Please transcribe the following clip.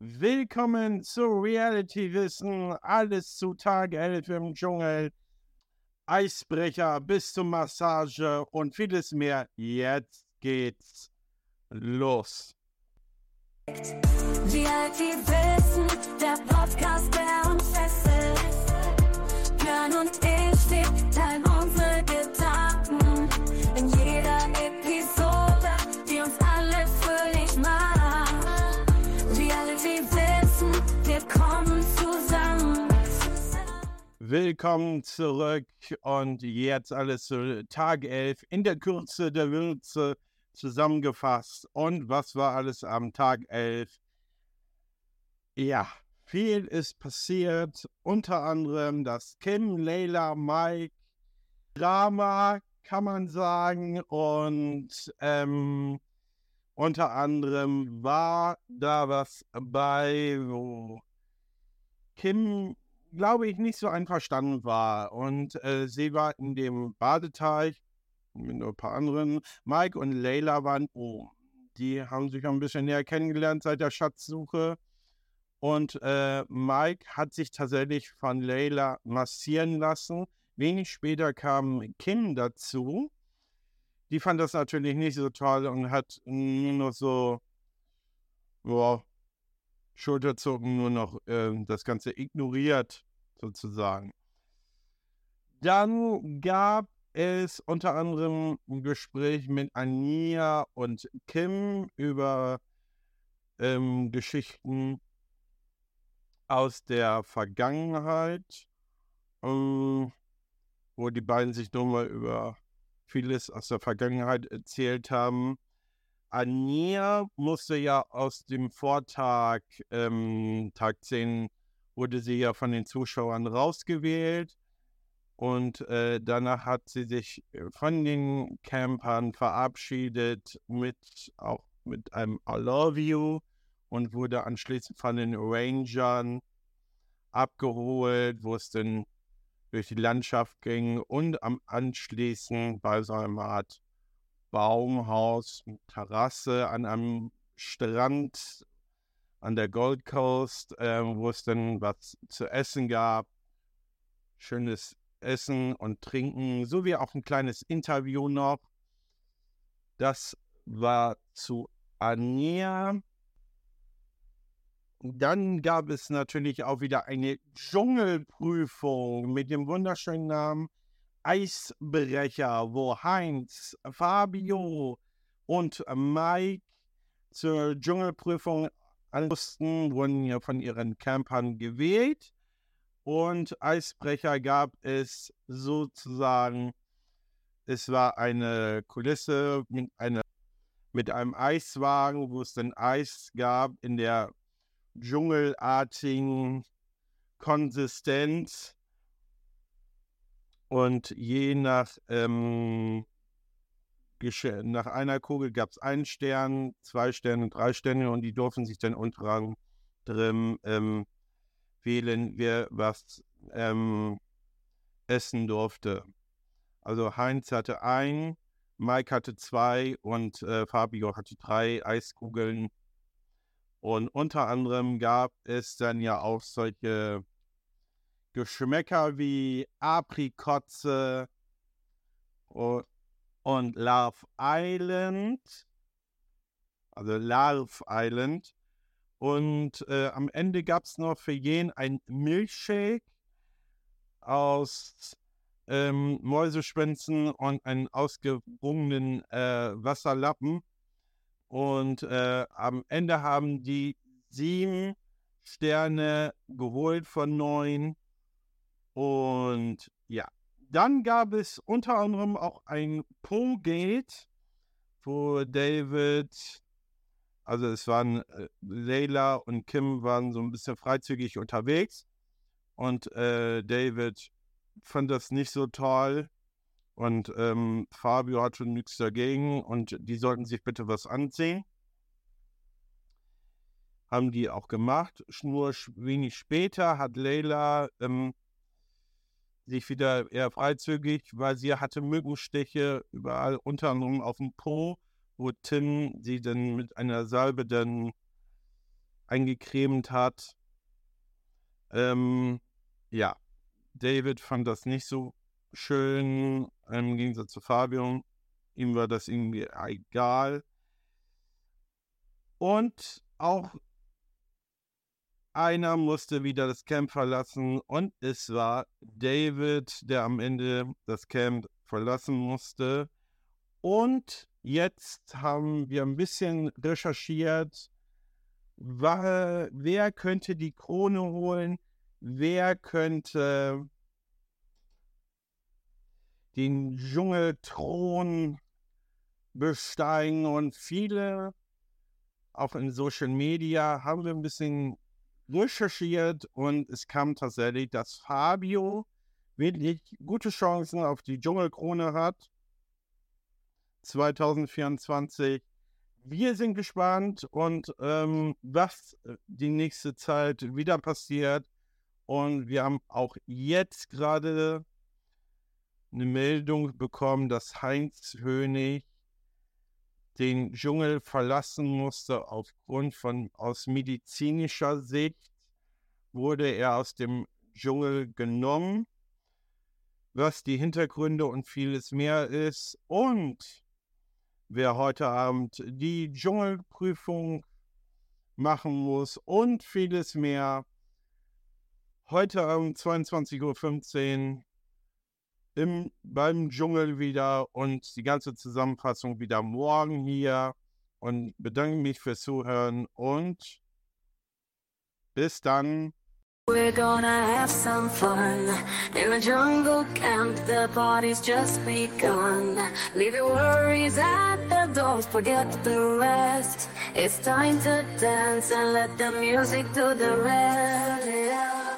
Willkommen zu Reality Wissen. Alles zu Tag 11 im Dschungel. Eisbrecher bis zur Massage und vieles mehr. Jetzt geht's los. Reality Wissen, der Podcast, der Willkommen zurück und jetzt alles zu Tag 11 in der Kürze der Würze zusammengefasst. Und was war alles am Tag 11? Ja, viel ist passiert. Unter anderem das Kim, Leila, Mike Drama, kann man sagen. Und ähm, unter anderem war da was bei, wo Kim, glaube ich, nicht so einverstanden war. Und äh, sie war in dem Badeteich mit ein paar anderen. Mike und Leila waren oben. Die haben sich ein bisschen näher kennengelernt seit der Schatzsuche. Und äh, Mike hat sich tatsächlich von Leila massieren lassen. Wenig später kam Kim dazu. Die fand das natürlich nicht so toll und hat nur noch so, boah, Schulterzucken, nur noch äh, das Ganze ignoriert, sozusagen. Dann gab es unter anderem ein Gespräch mit Ania und Kim über ähm, Geschichten aus der Vergangenheit, ähm, wo die beiden sich nur mal über vieles aus der Vergangenheit erzählt haben. Ania musste ja aus dem Vortag, ähm, Tag 10, wurde sie ja von den Zuschauern rausgewählt. Und äh, danach hat sie sich äh, von den Campern verabschiedet mit auch mit einem I love you und wurde anschließend von den Rangern abgeholt, wo es dann durch die Landschaft ging und am anschließend bei so einer Art Baumhaus, Terrasse an einem Strand an der Gold Coast, äh, wo es dann was zu essen gab. Schönes Essen und Trinken, sowie auch ein kleines Interview noch. Das war zu Anja. Dann gab es natürlich auch wieder eine Dschungelprüfung mit dem wunderschönen Namen Eisbrecher, wo Heinz, Fabio und Mike zur Dschungelprüfung mussten, wurden ja von ihren Campern gewählt. Und Eisbrecher gab es sozusagen, es war eine Kulisse mit, einer, mit einem Eiswagen, wo es dann Eis gab in der dschungelartigen Konsistenz. Und je nach, ähm, nach einer Kugel gab es einen Stern, zwei Sterne, drei Sterne und die durften sich dann unter anderem ähm, wählen, wer was ähm, essen durfte. Also Heinz hatte ein, Mike hatte zwei und äh, Fabio hatte drei Eiskugeln. Und unter anderem gab es dann ja auch solche Geschmäcker wie Aprikotze und, Love Island. Also Love Island. Und äh, am Ende gab es noch für jeden ein Milchshake aus ähm, Mäuseschwänzen und einen ausgewrungenen äh, Wasserlappen. Und äh, am Ende haben die sieben Sterne geholt von neun. Und ja, dann gab es unter anderem auch ein Po-Gate, wo David also es waren äh, Leila und Kim waren so ein bisschen freizügig unterwegs und äh, David fand das nicht so toll und ähm, Fabio hat schon nichts dagegen und die sollten sich bitte was anziehen. Haben die auch gemacht. Nur wenig später hat Leila ähm, sich wieder eher freizügig, weil sie hatte Mückenstiche überall, unter anderem auf dem Po wo Tim sie dann mit einer Salbe dann eingecremt hat. Ähm, ja, David fand das nicht so schön, im Gegensatz zu Fabio. Ihm war das irgendwie egal. Und auch einer musste wieder das Camp verlassen und es war David, der am Ende das Camp verlassen musste. Und jetzt haben wir ein bisschen recherchiert, wer könnte die Krone holen, wer könnte den Dschungelthron besteigen und viele, auch in Social Media, haben wir ein bisschen recherchiert und es kam tatsächlich, dass Fabio wirklich gute Chancen auf die Dschungelkrone hat. 2024. Wir sind gespannt und ähm, was äh, die nächste Zeit wieder passiert. Und wir haben auch jetzt gerade eine Meldung bekommen, dass Heinz Hönig den Dschungel verlassen musste aufgrund von aus medizinischer Sicht wurde er aus dem Dschungel genommen, was die Hintergründe und vieles mehr ist und wer heute Abend die Dschungelprüfung machen muss und vieles mehr. Heute Abend 22.15 Uhr im, beim Dschungel wieder und die ganze Zusammenfassung wieder morgen hier. Und bedanke mich fürs Zuhören und bis dann. We're gonna have some fun in a jungle camp. The party's just begun. Leave your worries at the door, forget the rest. It's time to dance and let the music do the rest.